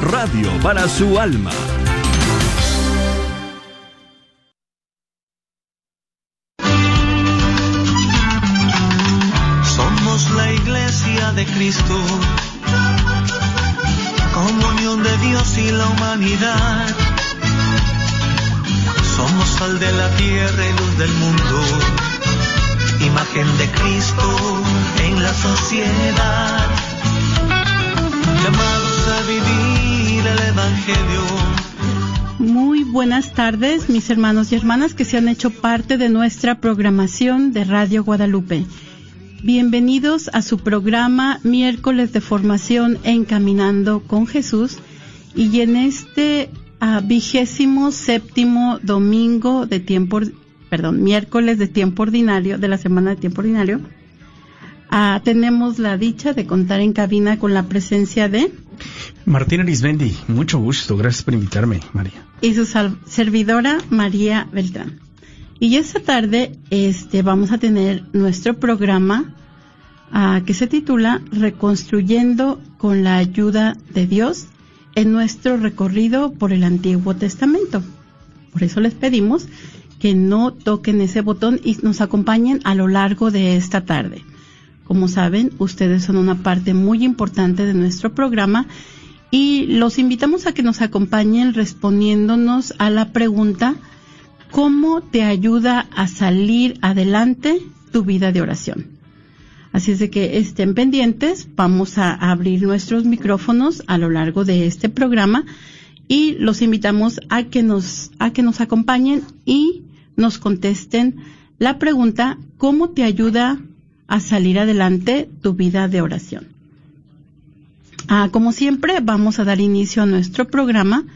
Radio para su alma. Tardes, mis hermanos y hermanas que se han hecho parte de nuestra programación de Radio Guadalupe. Bienvenidos a su programa miércoles de formación Encaminando con Jesús y en este ah, vigésimo séptimo domingo de tiempo, perdón, miércoles de tiempo ordinario, de la semana de tiempo ordinario, ah, tenemos la dicha de contar en cabina con la presencia de Martín Arismendi, mucho gusto, gracias por invitarme, María. y su servidora María Beltrán. Y esta tarde este, vamos a tener nuestro programa ah, que se titula Reconstruyendo con la ayuda de Dios en nuestro recorrido por el Antiguo Testamento. Por eso les pedimos que no toquen ese botón y nos acompañen a lo largo de esta tarde. Como saben, ustedes son una parte muy importante de nuestro programa y los invitamos a que nos acompañen respondiéndonos a la pregunta ¿Cómo te ayuda a salir adelante tu vida de oración? Así es de que estén pendientes, vamos a abrir nuestros micrófonos a lo largo de este programa y los invitamos a que nos a que nos acompañen y nos contesten la pregunta ¿Cómo te ayuda a salir adelante tu vida de oración? Ah, como siempre, vamos a dar inicio a nuestro programa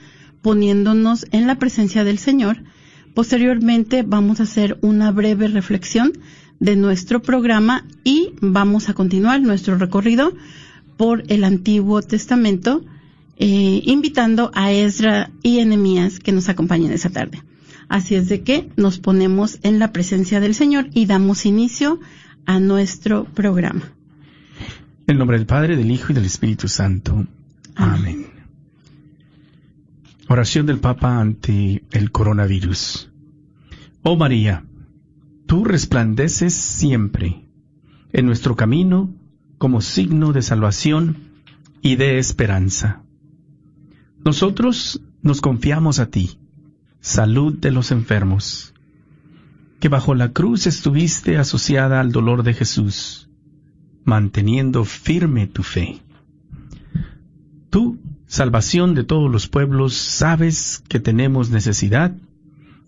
poniéndonos en la presencia del Señor. Posteriormente vamos a hacer una breve reflexión de nuestro programa y vamos a continuar nuestro recorrido por el Antiguo Testamento, eh, invitando a Ezra y Enemías que nos acompañen esa tarde. Así es de que nos ponemos en la presencia del Señor y damos inicio a nuestro programa. En nombre del Padre, del Hijo y del Espíritu Santo. Amén. Oración del Papa ante el coronavirus. Oh María, tú resplandeces siempre en nuestro camino como signo de salvación y de esperanza. Nosotros nos confiamos a ti, salud de los enfermos, que bajo la cruz estuviste asociada al dolor de Jesús, manteniendo firme tu fe. Tú, salvación de todos los pueblos, sabes que tenemos necesidad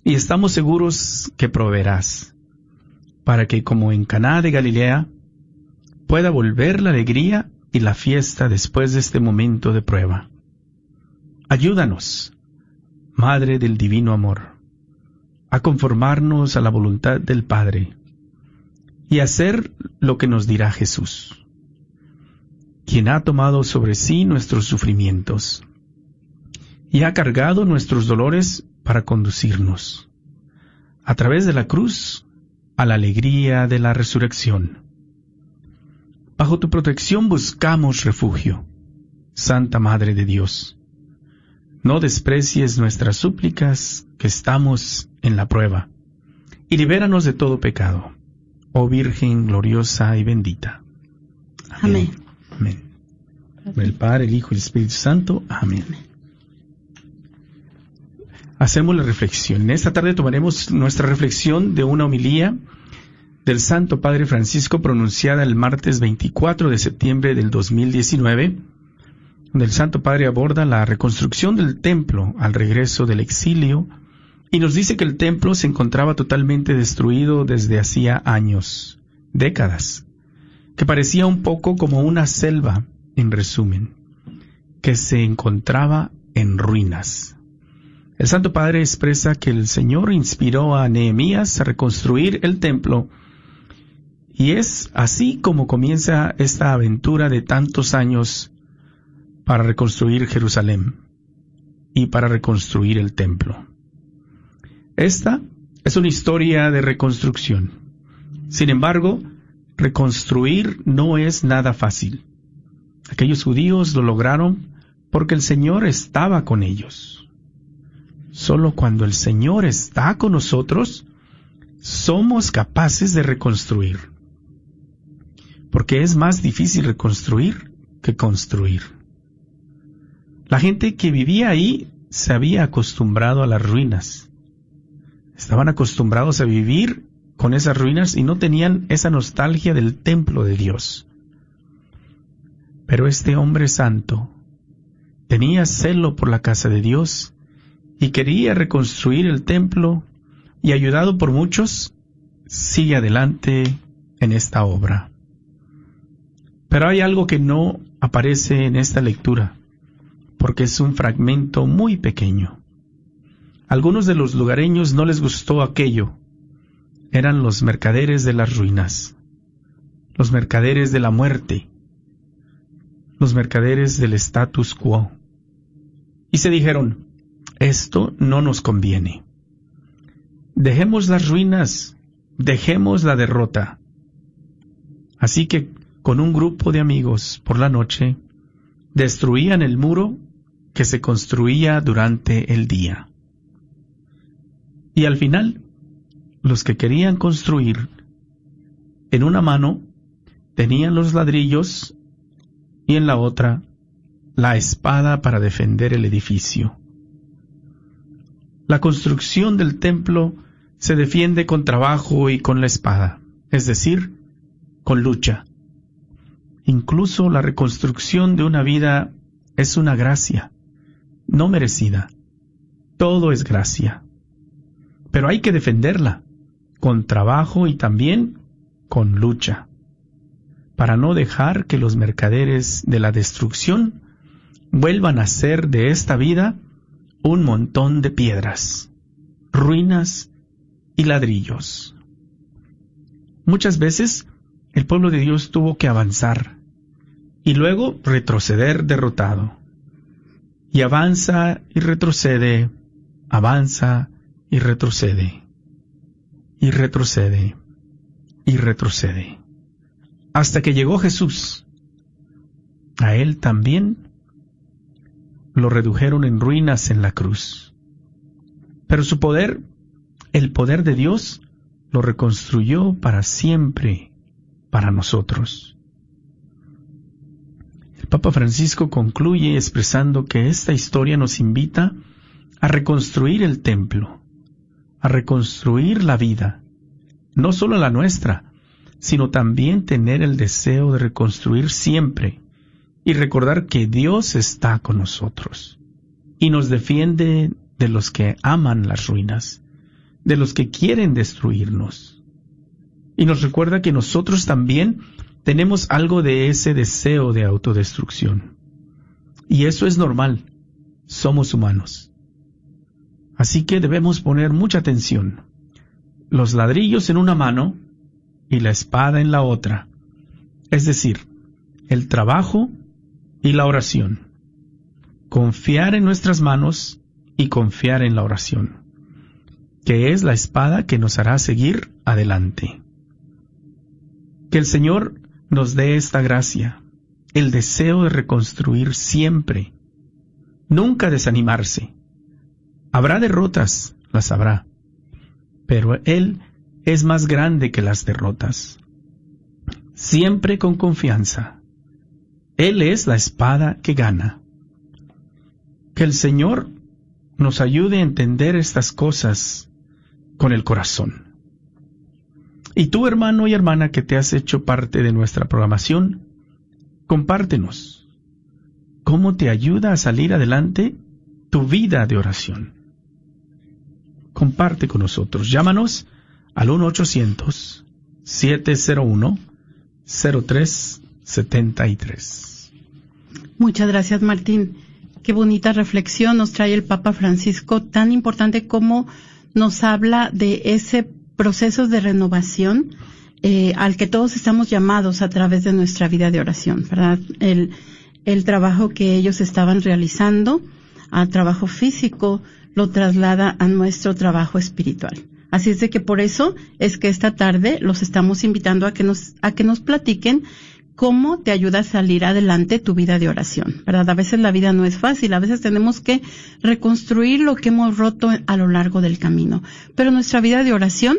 y estamos seguros que proveerás, para que como en Caná de Galilea pueda volver la alegría y la fiesta después de este momento de prueba. Ayúdanos, Madre del Divino Amor, a conformarnos a la voluntad del Padre y hacer lo que nos dirá Jesús, quien ha tomado sobre sí nuestros sufrimientos y ha cargado nuestros dolores para conducirnos, a través de la cruz, a la alegría de la resurrección. Bajo tu protección buscamos refugio, Santa Madre de Dios. No desprecies nuestras súplicas, que estamos en la prueba, y libéranos de todo pecado, oh Virgen gloriosa y bendita. Amén. Amén. El Padre, el Hijo y el Espíritu Santo. Amén. Hacemos la reflexión. En esta tarde tomaremos nuestra reflexión de una homilía del Santo Padre Francisco pronunciada el martes 24 de septiembre del 2019, donde el Santo Padre aborda la reconstrucción del templo al regreso del exilio y nos dice que el templo se encontraba totalmente destruido desde hacía años, décadas, que parecía un poco como una selva, en resumen, que se encontraba en ruinas. El Santo Padre expresa que el Señor inspiró a Nehemías a reconstruir el templo y es así como comienza esta aventura de tantos años para reconstruir Jerusalén y para reconstruir el templo. Esta es una historia de reconstrucción. Sin embargo, reconstruir no es nada fácil. Aquellos judíos lo lograron porque el Señor estaba con ellos. Solo cuando el Señor está con nosotros, somos capaces de reconstruir. Porque es más difícil reconstruir que construir. La gente que vivía ahí se había acostumbrado a las ruinas. Estaban acostumbrados a vivir con esas ruinas y no tenían esa nostalgia del templo de Dios. Pero este hombre santo tenía celo por la casa de Dios y quería reconstruir el templo y ayudado por muchos, sigue adelante en esta obra. Pero hay algo que no aparece en esta lectura, porque es un fragmento muy pequeño. algunos de los lugareños no les gustó aquello, eran los mercaderes de las ruinas, los mercaderes de la muerte, los mercaderes del status quo. Y se dijeron, esto no nos conviene. Dejemos las ruinas, dejemos la derrota. Así que con un grupo de amigos por la noche, destruían el muro que se construía durante el día. Y al final los que querían construir en una mano tenían los ladrillos y en la otra la espada para defender el edificio. La construcción del templo se defiende con trabajo y con la espada, es decir, con lucha. Incluso la reconstrucción de una vida es una gracia, no merecida. Todo es gracia. Pero hay que defenderla con trabajo y también con lucha, para no dejar que los mercaderes de la destrucción vuelvan a hacer de esta vida un montón de piedras, ruinas y ladrillos. Muchas veces el pueblo de Dios tuvo que avanzar y luego retroceder derrotado. Y avanza y retrocede, avanza y retrocede y retrocede y retrocede. Hasta que llegó Jesús. A él también lo redujeron en ruinas en la cruz. Pero su poder, el poder de Dios, lo reconstruyó para siempre, para nosotros. Papa Francisco concluye expresando que esta historia nos invita a reconstruir el templo, a reconstruir la vida, no solo la nuestra, sino también tener el deseo de reconstruir siempre y recordar que Dios está con nosotros y nos defiende de los que aman las ruinas, de los que quieren destruirnos. Y nos recuerda que nosotros también tenemos algo de ese deseo de autodestrucción. Y eso es normal, somos humanos. Así que debemos poner mucha atención. Los ladrillos en una mano y la espada en la otra. Es decir, el trabajo y la oración. Confiar en nuestras manos y confiar en la oración, que es la espada que nos hará seguir adelante. Que el Señor nos dé esta gracia, el deseo de reconstruir siempre, nunca desanimarse, Habrá derrotas, las habrá, pero Él es más grande que las derrotas. Siempre con confianza. Él es la espada que gana. Que el Señor nos ayude a entender estas cosas con el corazón. Y tú, hermano y hermana, que te has hecho parte de nuestra programación, compártenos cómo te ayuda a salir adelante tu vida de oración comparte con nosotros. Llámanos al 1-800-701-0373. Muchas gracias, Martín. Qué bonita reflexión nos trae el Papa Francisco, tan importante como nos habla de ese proceso de renovación eh, al que todos estamos llamados a través de nuestra vida de oración, ¿verdad? El, el trabajo que ellos estaban realizando, a trabajo físico, lo traslada a nuestro trabajo espiritual. Así es de que por eso es que esta tarde los estamos invitando a que nos, a que nos platiquen cómo te ayuda a salir adelante tu vida de oración, ¿verdad? A veces la vida no es fácil, a veces tenemos que reconstruir lo que hemos roto a lo largo del camino. Pero nuestra vida de oración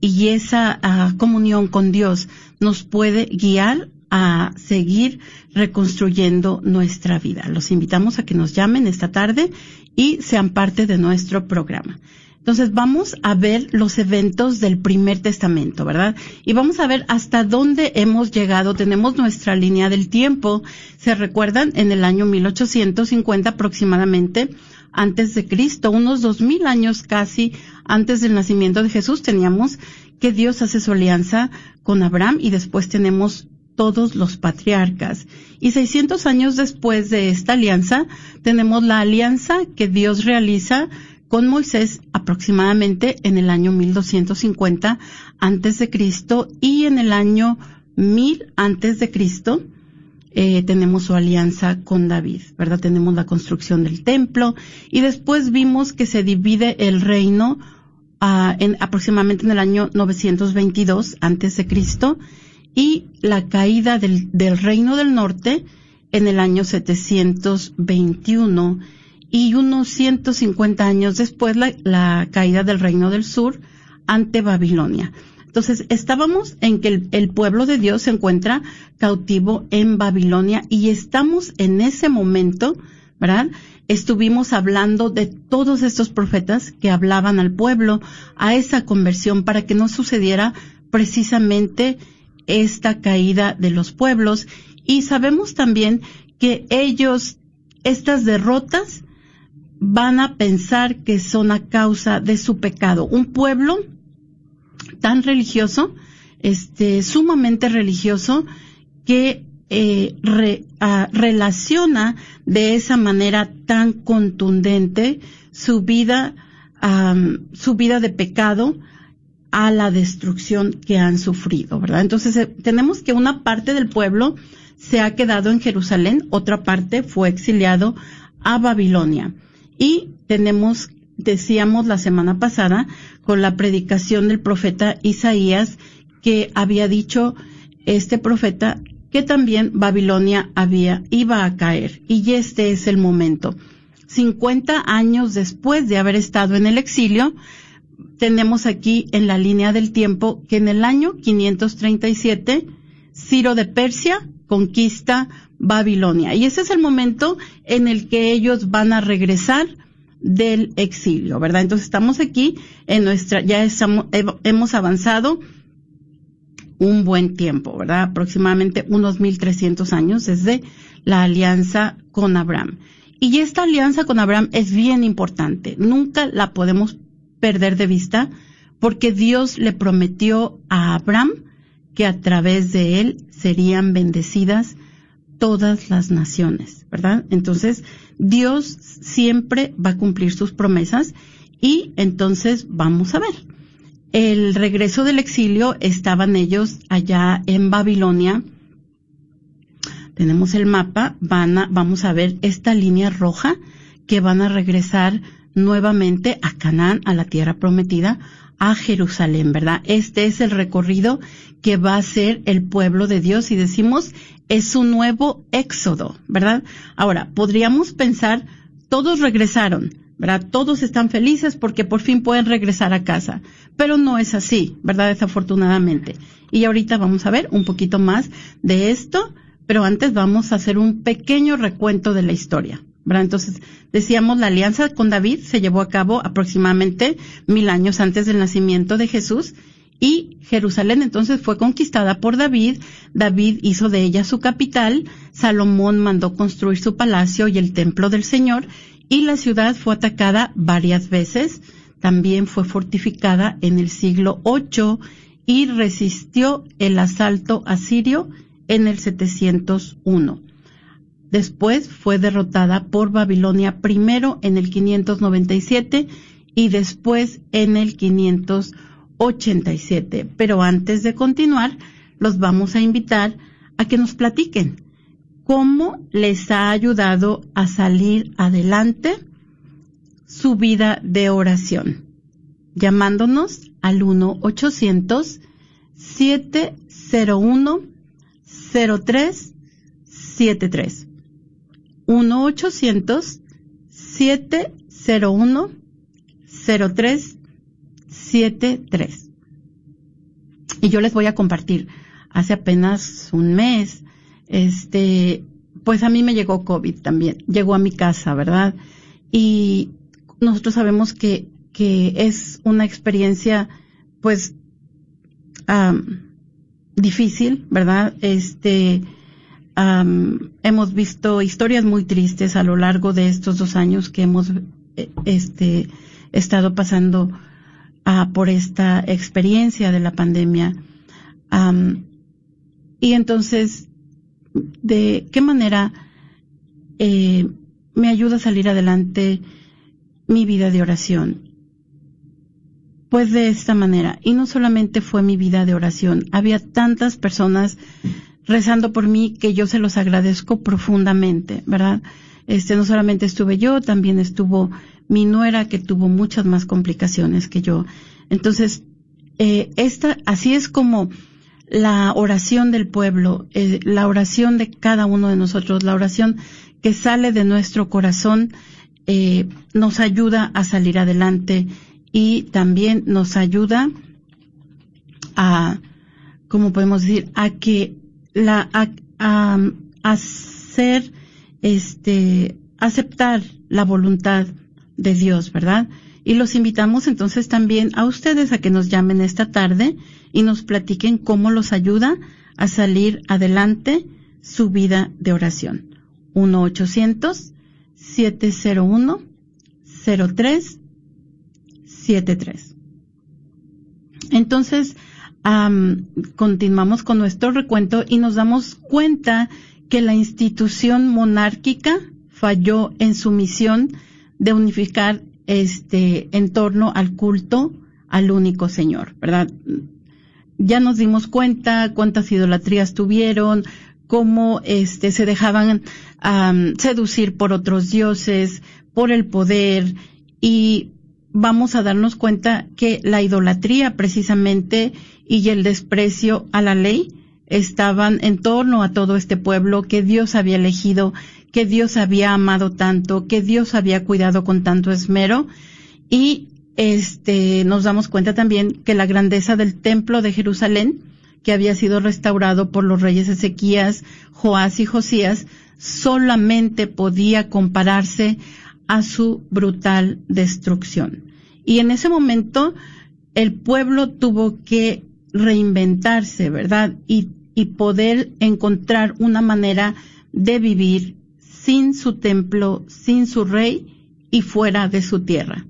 y esa ah, comunión con Dios nos puede guiar a seguir reconstruyendo nuestra vida. Los invitamos a que nos llamen esta tarde y sean parte de nuestro programa. Entonces vamos a ver los eventos del primer testamento, ¿verdad? Y vamos a ver hasta dónde hemos llegado. Tenemos nuestra línea del tiempo. ¿Se recuerdan? En el año 1850 aproximadamente, antes de Cristo, unos dos mil años casi antes del nacimiento de Jesús, teníamos que Dios hace su alianza con Abraham y después tenemos todos los patriarcas. Y 600 años después de esta alianza, tenemos la alianza que Dios realiza con Moisés aproximadamente en el año 1250 antes de Cristo y en el año 1000 antes de Cristo eh, tenemos su alianza con David, ¿verdad? Tenemos la construcción del templo y después vimos que se divide el reino uh, en, aproximadamente en el año 922 antes de Cristo y la caída del, del reino del norte en el año 721 y unos 150 años después la, la caída del reino del sur ante Babilonia. Entonces, estábamos en que el, el, pueblo de Dios se encuentra cautivo en Babilonia y estamos en ese momento, ¿verdad? Estuvimos hablando de todos estos profetas que hablaban al pueblo a esa conversión para que no sucediera precisamente esta caída de los pueblos. Y sabemos también que ellos, estas derrotas, van a pensar que son a causa de su pecado. Un pueblo tan religioso, este, sumamente religioso, que eh, relaciona de esa manera tan contundente su vida, su vida de pecado a la destrucción que han sufrido, ¿verdad? Entonces eh, tenemos que una parte del pueblo se ha quedado en Jerusalén, otra parte fue exiliado a Babilonia. Y tenemos, decíamos la semana pasada, con la predicación del profeta Isaías, que había dicho este profeta que también Babilonia había, iba a caer. Y este es el momento. 50 años después de haber estado en el exilio, tenemos aquí en la línea del tiempo que en el año 537, Ciro de Persia conquista Babilonia. Y ese es el momento en el que ellos van a regresar del exilio, ¿verdad? Entonces estamos aquí en nuestra, ya estamos, hemos avanzado un buen tiempo, ¿verdad? Aproximadamente unos 1300 años desde la alianza con Abraham. Y esta alianza con Abraham es bien importante. Nunca la podemos perder de vista porque Dios le prometió a Abraham que a través de él serían bendecidas todas las naciones, ¿verdad? Entonces, Dios siempre va a cumplir sus promesas y entonces vamos a ver. El regreso del exilio estaban ellos allá en Babilonia. Tenemos el mapa, van vamos a ver esta línea roja que van a regresar nuevamente a Canaán, a la tierra prometida, a Jerusalén, ¿verdad? Este es el recorrido que va a ser el pueblo de Dios y decimos es un nuevo éxodo, ¿verdad? Ahora, podríamos pensar, todos regresaron, ¿verdad? Todos están felices porque por fin pueden regresar a casa, pero no es así, ¿verdad? Desafortunadamente. Y ahorita vamos a ver un poquito más de esto, pero antes vamos a hacer un pequeño recuento de la historia. ¿verdad? Entonces, decíamos, la alianza con David se llevó a cabo aproximadamente mil años antes del nacimiento de Jesús y Jerusalén entonces fue conquistada por David, David hizo de ella su capital, Salomón mandó construir su palacio y el templo del Señor, y la ciudad fue atacada varias veces, también fue fortificada en el siglo VIII y resistió el asalto asirio en el 701. Después fue derrotada por Babilonia primero en el 597 y después en el 500 87. Pero antes de continuar, los vamos a invitar a que nos platiquen cómo les ha ayudado a salir adelante su vida de oración, llamándonos al 1-800-701 0373 1-800-701-0373. Y yo les voy a compartir, hace apenas un mes, este, pues a mí me llegó COVID también, llegó a mi casa, ¿verdad? Y nosotros sabemos que, que es una experiencia, pues, difícil, ¿verdad? Este, hemos visto historias muy tristes a lo largo de estos dos años que hemos eh, este, estado pasando por esta experiencia de la pandemia. y entonces, ¿de qué manera eh, me ayuda a salir adelante mi vida de oración? Pues de esta manera. Y no solamente fue mi vida de oración, había tantas personas rezando por mí que yo se los agradezco profundamente, ¿verdad? Este, no solamente estuve yo, también estuvo mi nuera que tuvo muchas más complicaciones que yo. Entonces, eh, esta, así es como la oración del pueblo, eh, la oración de cada uno de nosotros, la oración que sale de nuestro corazón, eh, nos ayuda a salir adelante y también nos ayuda a, ¿cómo podemos decir? A que la, a, a, hacer, este, aceptar la voluntad de Dios, ¿verdad? Y los invitamos entonces también a ustedes a que nos llamen esta tarde y nos platiquen cómo los ayuda a salir adelante su vida de oración. 1-800-701-0373. Entonces, continuamos con nuestro recuento y nos damos cuenta que la institución monárquica falló en su misión de unificar este en torno al culto al único Señor, ¿verdad? Ya nos dimos cuenta cuántas idolatrías tuvieron, cómo este se dejaban seducir por otros dioses, por el poder y vamos a darnos cuenta que la idolatría precisamente y el desprecio a la ley estaban en torno a todo este pueblo que Dios había elegido, que Dios había amado tanto, que Dios había cuidado con tanto esmero y este nos damos cuenta también que la grandeza del templo de Jerusalén, que había sido restaurado por los reyes Ezequías, Joás y Josías, solamente podía compararse a su brutal destrucción. Y en ese momento el pueblo tuvo que reinventarse, ¿verdad? Y, y poder encontrar una manera de vivir sin su templo, sin su rey y fuera de su tierra.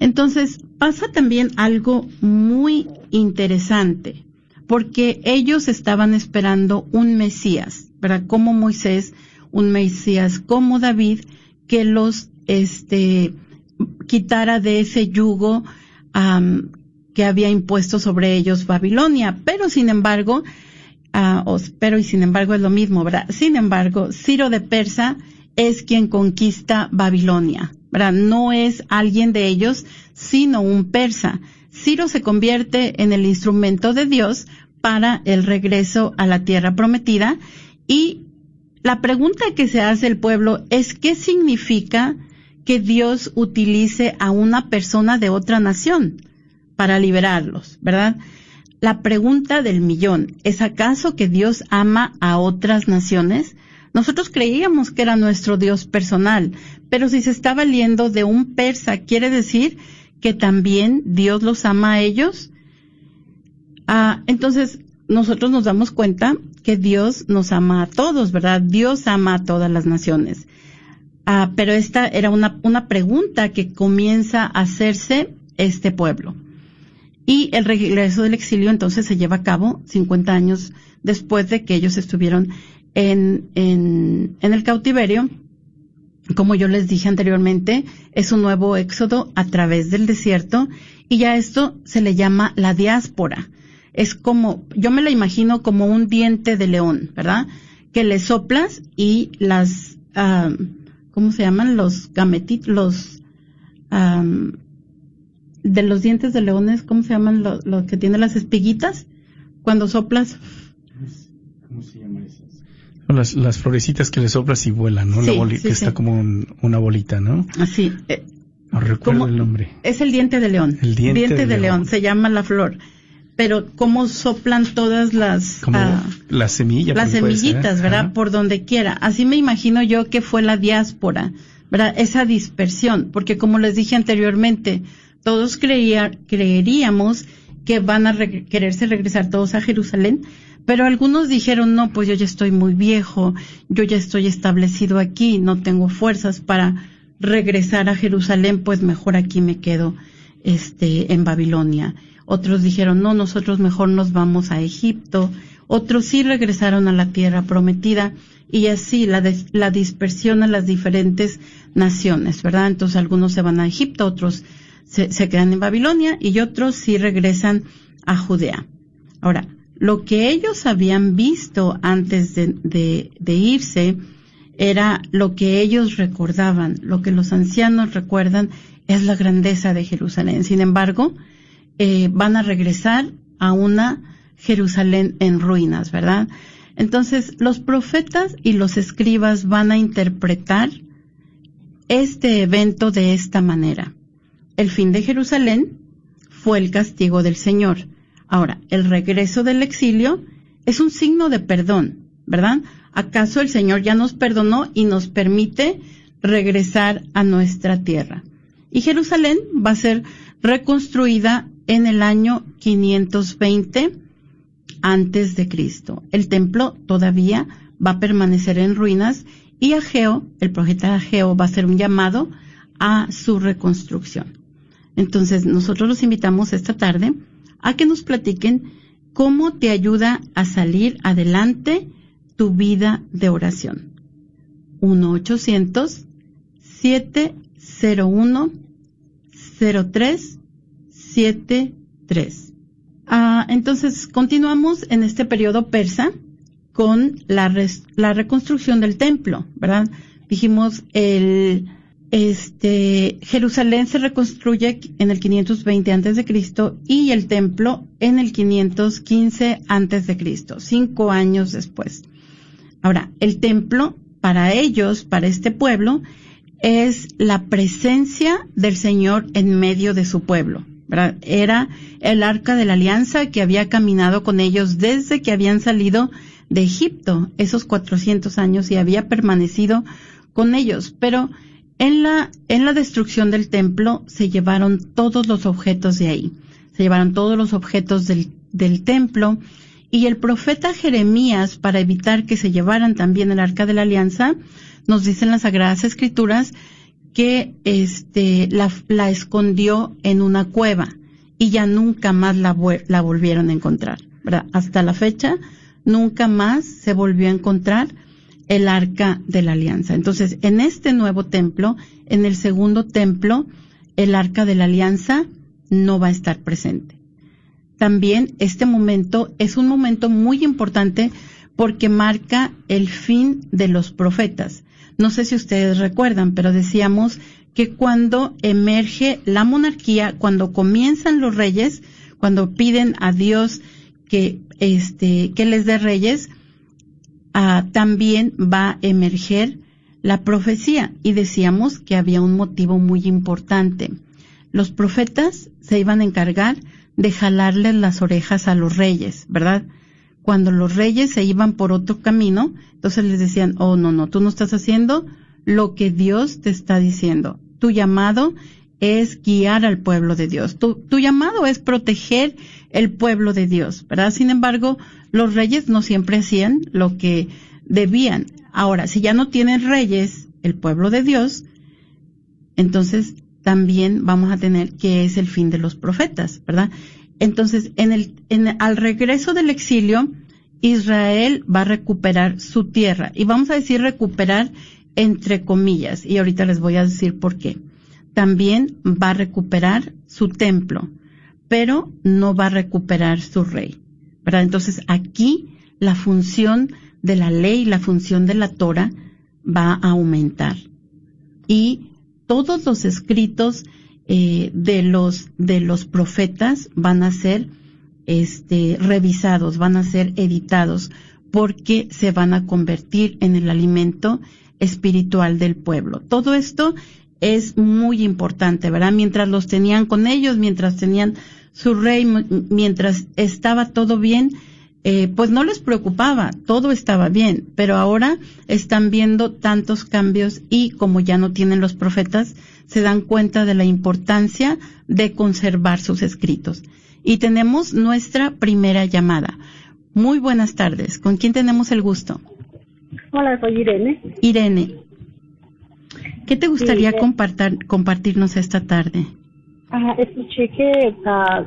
Entonces pasa también algo muy interesante, porque ellos estaban esperando un Mesías, ¿verdad? Como Moisés, un Mesías como David, que los este, quitara de ese yugo que había impuesto sobre ellos Babilonia. Pero sin embargo, uh, pero y sin embargo es lo mismo, ¿verdad? Sin embargo, Ciro de Persa es quien conquista Babilonia, ¿verdad? No es alguien de ellos, sino un persa. Ciro se convierte en el instrumento de Dios para el regreso a la tierra prometida y la pregunta que se hace el pueblo es ¿qué significa que Dios utilice a una persona de otra nación? para liberarlos, ¿verdad? La pregunta del millón, ¿es acaso que Dios ama a otras naciones? Nosotros creíamos que era nuestro Dios personal, pero si se está valiendo de un persa, ¿quiere decir que también Dios los ama a ellos? Ah, entonces, nosotros nos damos cuenta que Dios nos ama a todos, ¿verdad? Dios ama a todas las naciones. Ah, pero esta era una, una pregunta que comienza a hacerse este pueblo. Y el regreso del exilio entonces se lleva a cabo 50 años después de que ellos estuvieron en, en, en el cautiverio. Como yo les dije anteriormente, es un nuevo éxodo a través del desierto y ya esto se le llama la diáspora. Es como, yo me la imagino como un diente de león, ¿verdad? Que le soplas y las, uh, ¿cómo se llaman? Los gametitos, los, um, de los dientes de leones, ¿cómo se llaman los lo que tienen las espiguitas? cuando soplas. ¿Cómo se llama eso? Las, las florecitas que le soplas y vuelan, ¿no? la que está como una bolita, ¿no? Así. Eh, no recuerdo el nombre. Es el diente de león. El diente, de, león. Se llama la flor. Pero cómo soplan todas las... Como ah, las semillas. Las semillitas, ¿verdad? Por donde quiera. Así me imagino yo que fue la diáspora, ¿verdad? Esa dispersión. Porque como les dije anteriormente, todos creía, creeríamos que van a quererse regresar todos a Jerusalén, pero algunos dijeron, no, pues yo ya estoy muy viejo, yo ya estoy establecido aquí, no tengo fuerzas para regresar a Jerusalén, pues mejor aquí me quedo este en Babilonia. Otros dijeron, no, nosotros mejor nos vamos a Egipto. Otros sí regresaron a la tierra prometida y así la, la dispersión a las diferentes naciones, ¿verdad? Entonces algunos se van a Egipto, otros se, se quedan en Babilonia y otros sí regresan a Judea. Ahora, lo que ellos habían visto antes de, irse era lo que ellos recordaban, lo que los ancianos recuerdan es la grandeza de Jerusalén. Sin embargo, eh, van a regresar a una Jerusalén en ruinas, ¿verdad? Entonces, los profetas y los escribas van a interpretar este evento de esta manera. El fin de Jerusalén fue el castigo del Señor. Ahora, el regreso del exilio es un signo de perdón, ¿verdad? ¿Acaso el Señor ya nos perdonó y nos permite regresar a nuestra tierra? Y Jerusalén va a ser reconstruida en el año 520 antes de Cristo. El templo todavía va a permanecer en ruinas y Ageo, el profeta Ageo, va a ser un llamado a su reconstrucción. Entonces, nosotros los invitamos esta tarde a que nos platiquen cómo te ayuda a salir adelante tu vida de oración. 1-800-701-0373. Ah, entonces, continuamos en este periodo persa con la, la reconstrucción del templo, ¿verdad? Dijimos el este, Jerusalén se reconstruye en el 520 antes de Cristo y el templo en el 515 antes de Cristo, cinco años después. Ahora, el templo para ellos, para este pueblo, es la presencia del Señor en medio de su pueblo. Era el arca de la alianza que había caminado con ellos desde que habían salido de Egipto, esos 400 años, y había permanecido con ellos. Pero en la, en la destrucción del templo se llevaron todos los objetos de ahí. Se llevaron todos los objetos del, del templo y el profeta Jeremías, para evitar que se llevaran también el arca de la alianza, nos dicen las sagradas escrituras que este la, la escondió en una cueva y ya nunca más la, la volvieron a encontrar. Hasta la fecha nunca más se volvió a encontrar el arca de la alianza. Entonces, en este nuevo templo, en el segundo templo, el arca de la alianza no va a estar presente. También este momento es un momento muy importante porque marca el fin de los profetas. No sé si ustedes recuerdan, pero decíamos que cuando emerge la monarquía, cuando comienzan los reyes, cuando piden a Dios que este que les dé reyes, Ah, también va a emerger la profecía y decíamos que había un motivo muy importante. Los profetas se iban a encargar de jalarles las orejas a los reyes, ¿verdad? Cuando los reyes se iban por otro camino, entonces les decían, oh no, no, tú no estás haciendo lo que Dios te está diciendo. Tu llamado es guiar al pueblo de Dios. Tu, tu llamado es proteger el pueblo de Dios, ¿verdad? Sin embargo, los reyes no siempre hacían lo que debían. Ahora, si ya no tienen reyes, el pueblo de Dios, entonces también vamos a tener que es el fin de los profetas, ¿verdad? Entonces, en el, en, al regreso del exilio, Israel va a recuperar su tierra. Y vamos a decir recuperar entre comillas. Y ahorita les voy a decir por qué. También va a recuperar su templo, pero no va a recuperar su rey. Entonces aquí la función de la ley, la función de la Torah va a aumentar. Y todos los escritos eh, de los de los profetas van a ser este, revisados, van a ser editados, porque se van a convertir en el alimento espiritual del pueblo. Todo esto es muy importante, ¿verdad? Mientras los tenían con ellos, mientras tenían su rey, mientras estaba todo bien, eh, pues no les preocupaba, todo estaba bien, pero ahora están viendo tantos cambios y como ya no tienen los profetas, se dan cuenta de la importancia de conservar sus escritos. Y tenemos nuestra primera llamada. Muy buenas tardes. ¿Con quién tenemos el gusto? Hola, soy Irene. Irene. ¿Qué te gustaría compartir, compartirnos esta tarde? Ah, escuché que ah,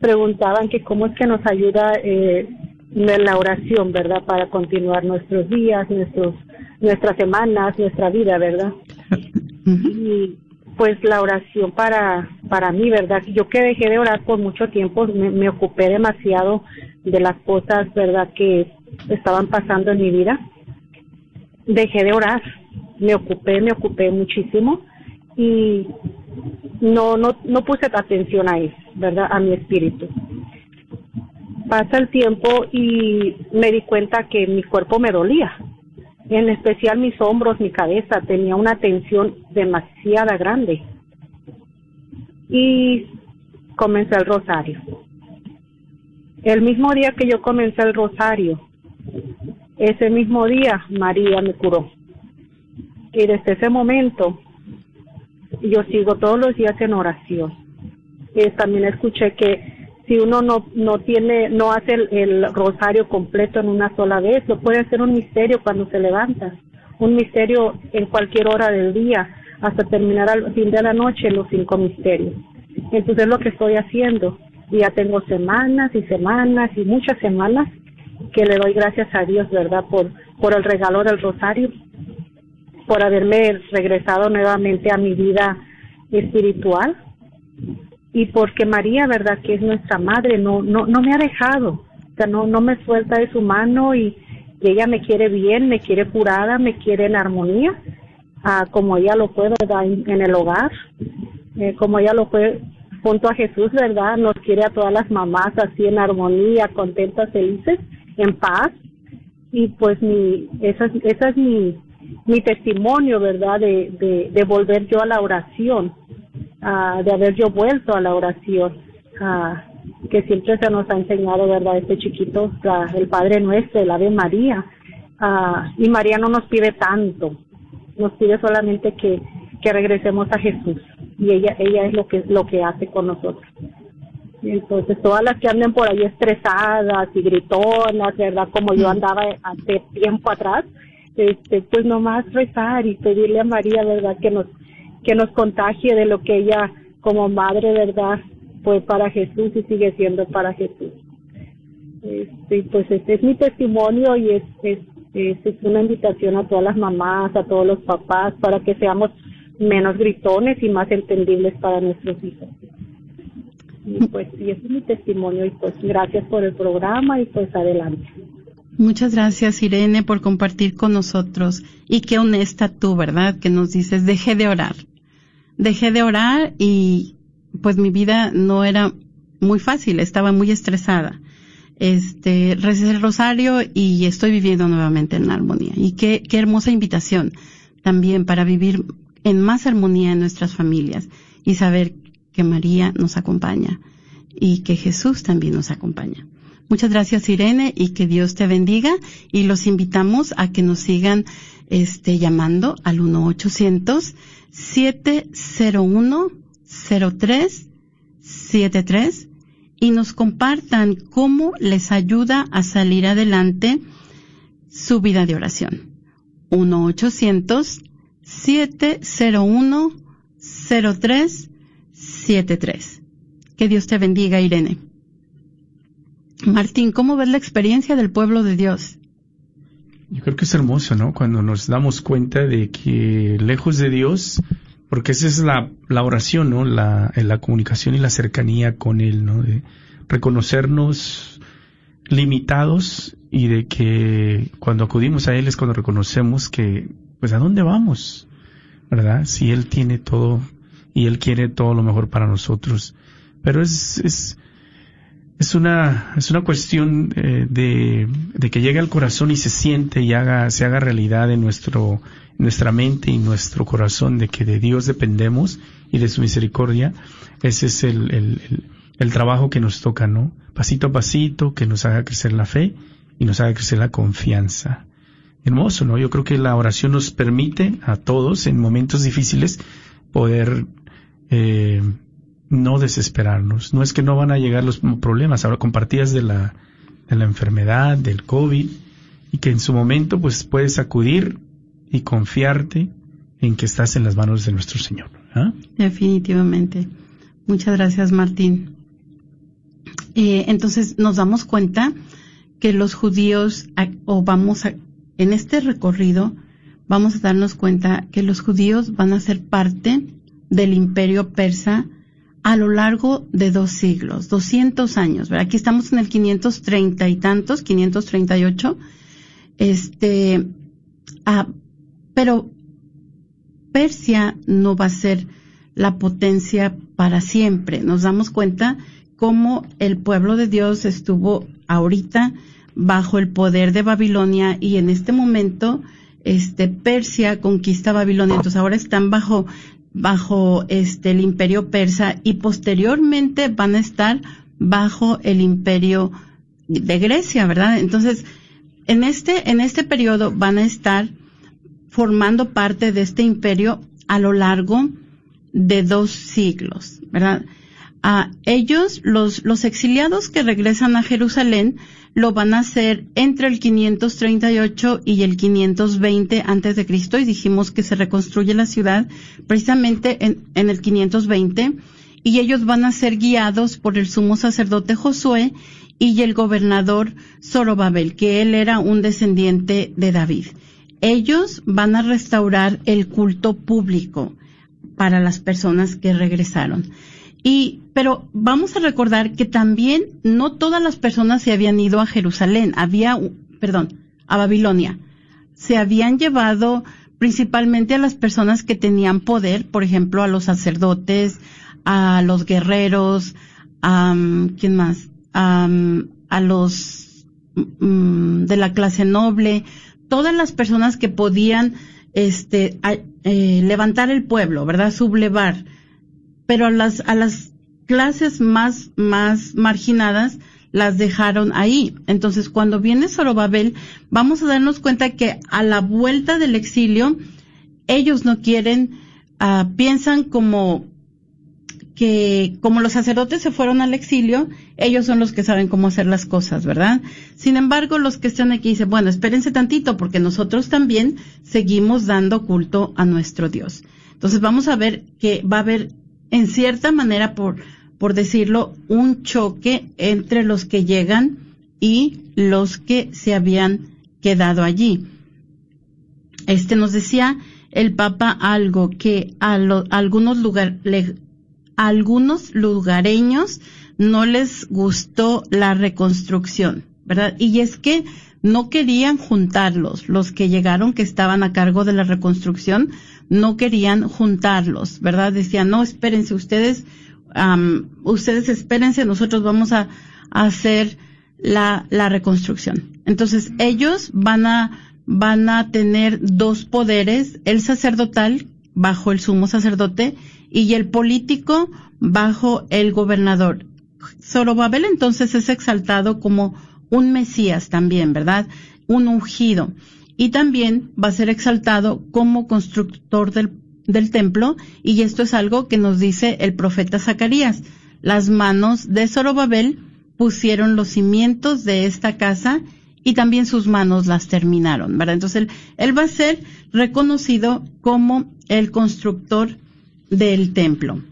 preguntaban que cómo es que nos ayuda eh, la oración, ¿verdad? Para continuar nuestros días, nuestros, nuestras semanas, nuestra vida, ¿verdad? Y pues la oración para, para mí, ¿verdad? Yo que dejé de orar por mucho tiempo, me, me ocupé demasiado de las cosas, ¿verdad? Que estaban pasando en mi vida. Dejé de orar, me ocupé, me ocupé muchísimo y no, no, no puse atención a eso, ¿verdad? A mi espíritu. Pasa el tiempo y me di cuenta que mi cuerpo me dolía, en especial mis hombros, mi cabeza, tenía una tensión demasiada grande. Y comencé el rosario. El mismo día que yo comencé el rosario, ese mismo día María me curó. Y desde ese momento yo sigo todos los días en oración. También escuché que si uno no, no tiene, no hace el, rosario completo en una sola vez, lo puede hacer un misterio cuando se levanta, un misterio en cualquier hora del día, hasta terminar al fin de la noche los cinco misterios. Entonces es lo que estoy haciendo. Ya tengo semanas y semanas y muchas semanas que le doy gracias a Dios, ¿verdad? Por, por el regalo del rosario por haberme regresado nuevamente a mi vida espiritual y porque María, verdad, que es nuestra madre, no no no me ha dejado, o sea, no no me suelta de su mano y, ella me quiere bien, me quiere curada, me quiere en armonía, ah, como ella lo puede dar en, el hogar, eh, como ella lo puede junto a Jesús, verdad, nos quiere a todas las mamás así en armonía, contentas, felices, en paz. Y pues mi esa esa es mi mi testimonio, ¿verdad? De, de, volver yo a la oración, de haber yo vuelto a la oración, que siempre se nos ha enseñado, ¿verdad? Este chiquito, el Padre Nuestro, el Ave María. y María no nos pide tanto, nos pide solamente que, que regresemos a Jesús y ella ella es lo que lo que hace con nosotros. Entonces, todas las que anden por ahí estresadas y gritonas, ¿verdad? Como yo andaba hace tiempo atrás, este, pues nomás rezar y pedirle a María, ¿verdad? Que nos, que nos contagie de lo que ella como madre, ¿verdad? Fue para Jesús y sigue siendo para Jesús. Este, pues este es mi testimonio y es, es, es, una invitación a todas las mamás, a todos los papás, para que seamos menos gritones y más entendibles para nuestros hijos. Y pues, y ese es mi testimonio y pues gracias por el programa y pues adelante. Muchas gracias, Irene, por compartir con nosotros. Y qué honesta tú, ¿verdad? Que nos dices, dejé de orar. Dejé de orar y pues mi vida no era muy fácil, estaba muy estresada. Este, recé el rosario y estoy viviendo nuevamente en armonía. Y qué, qué hermosa invitación también para vivir en más armonía en nuestras familias y saber que María nos acompaña y que Jesús también nos acompaña. Muchas gracias Irene y que Dios te bendiga y los invitamos a que nos sigan este llamando al 1 800 701 0373 y nos compartan cómo les ayuda a salir adelante su vida de oración. 1 800 701 0373 Que Dios te bendiga, Irene. Martín, ¿cómo ves la experiencia del pueblo de Dios? Yo creo que es hermoso, ¿no? Cuando nos damos cuenta de que lejos de Dios, porque esa es la, la oración, ¿no? La, la comunicación y la cercanía con Él, ¿no? De reconocernos limitados y de que cuando acudimos a Él es cuando reconocemos que, pues, ¿a dónde vamos? ¿Verdad? Si Él tiene todo y Él quiere todo lo mejor para nosotros. Pero es, es, es una, es una cuestión eh, de, de, que llegue al corazón y se siente y haga, se haga realidad en nuestro, nuestra mente y nuestro corazón de que de Dios dependemos y de su misericordia. Ese es el, el, el trabajo que nos toca, ¿no? Pasito a pasito, que nos haga crecer la fe y nos haga crecer la confianza. Hermoso, ¿no? Yo creo que la oración nos permite a todos en momentos difíciles poder eh, no desesperarnos. No es que no van a llegar los problemas, ahora compartidas de la, de la enfermedad, del COVID, y que en su momento pues puedes acudir y confiarte en que estás en las manos de nuestro Señor. ¿ah? Definitivamente. Muchas gracias, Martín. Eh, entonces nos damos cuenta que los judíos, o vamos a, en este recorrido, vamos a darnos cuenta que los judíos van a ser parte del imperio persa a lo largo de dos siglos, 200 años. Aquí estamos en el 530 y tantos, 538. Este, ah, pero Persia no va a ser la potencia para siempre. Nos damos cuenta cómo el pueblo de Dios estuvo ahorita bajo el poder de Babilonia y en este momento este Persia conquista Babilonia, entonces ahora están bajo bajo este el imperio persa y posteriormente van a estar bajo el imperio de Grecia, ¿verdad? Entonces, en este en este periodo van a estar formando parte de este imperio a lo largo de dos siglos, ¿verdad? A ellos, los, los exiliados que regresan a Jerusalén, lo van a hacer entre el 538 y el 520 antes de Cristo y dijimos que se reconstruye la ciudad precisamente en, en el 520 y ellos van a ser guiados por el sumo sacerdote Josué y el gobernador Zorobabel, que él era un descendiente de David. Ellos van a restaurar el culto público para las personas que regresaron. Y, pero vamos a recordar que también no todas las personas se habían ido a Jerusalén, había, perdón, a Babilonia. Se habían llevado principalmente a las personas que tenían poder, por ejemplo, a los sacerdotes, a los guerreros, a, ¿quién más? a los mm, de la clase noble, todas las personas que podían este, eh, levantar el pueblo, ¿verdad? Sublevar pero a las, a las clases más, más marginadas las dejaron ahí. Entonces, cuando viene Zorobabel, vamos a darnos cuenta que a la vuelta del exilio, ellos no quieren, uh, piensan como que como los sacerdotes se fueron al exilio, ellos son los que saben cómo hacer las cosas, ¿verdad? Sin embargo, los que están aquí dicen, bueno, espérense tantito porque nosotros también seguimos dando culto a nuestro Dios. Entonces vamos a ver que va a haber en cierta manera, por, por decirlo, un choque entre los que llegan y los que se habían quedado allí. Este nos decía el Papa algo que a, algunos lugar, algunos lugareños no les gustó la reconstrucción, ¿verdad? Y es que no querían juntarlos, los que llegaron que estaban a cargo de la reconstrucción, no querían juntarlos, ¿verdad? Decían, no, espérense, ustedes, ustedes espérense, nosotros vamos a, hacer la, la reconstrucción. Entonces, ellos van a, van a tener dos poderes, el sacerdotal bajo el sumo sacerdote y el político bajo el gobernador. Zorobabel entonces es exaltado como un Mesías también, ¿verdad? Un ungido y también va a ser exaltado como constructor del, del templo y esto es algo que nos dice el profeta Zacarías. Las manos de Zorobabel pusieron los cimientos de esta casa y también sus manos las terminaron, ¿verdad? Entonces él, él va a ser reconocido como el constructor del templo.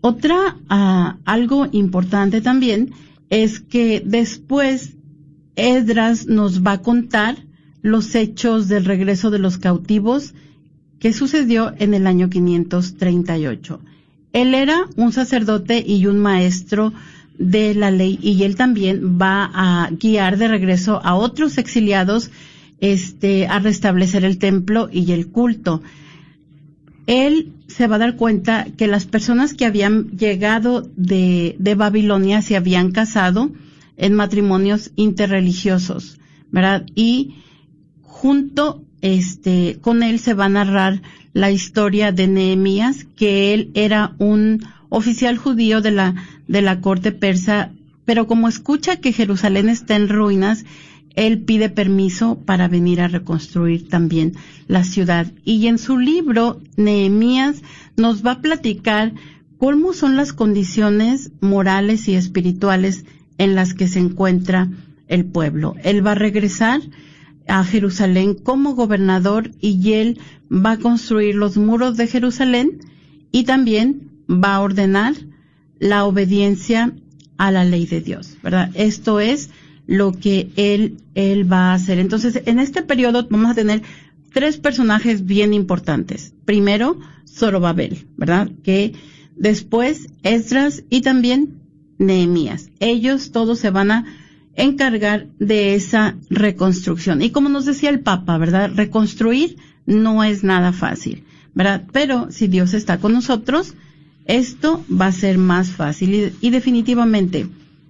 Otra, ah, algo importante también es que después Edras nos va a contar los hechos del regreso de los cautivos que sucedió en el año 538. Él era un sacerdote y un maestro de la ley y él también va a guiar de regreso a otros exiliados este a restablecer el templo y el culto. él se va a dar cuenta que las personas que habían llegado de, de Babilonia se habían casado en matrimonios interreligiosos, ¿verdad? Y junto este, con él se va a narrar la historia de Nehemías, que él era un oficial judío de la, de la corte persa, pero como escucha que Jerusalén está en ruinas, él pide permiso para venir a reconstruir también la ciudad. Y en su libro, Nehemías nos va a platicar cómo son las condiciones morales y espirituales en las que se encuentra el pueblo. Él va a regresar a Jerusalén como gobernador y él va a construir los muros de Jerusalén y también va a ordenar la obediencia a la ley de Dios, ¿verdad? Esto es lo que él, él va a hacer. Entonces, en este periodo vamos a tener tres personajes bien importantes. Primero, Zorobabel, ¿verdad? Que después Esdras y también Nehemías. Ellos todos se van a encargar de esa reconstrucción. Y como nos decía el Papa, ¿verdad? Reconstruir no es nada fácil, ¿verdad? Pero si Dios está con nosotros, esto va a ser más fácil y, definitivamente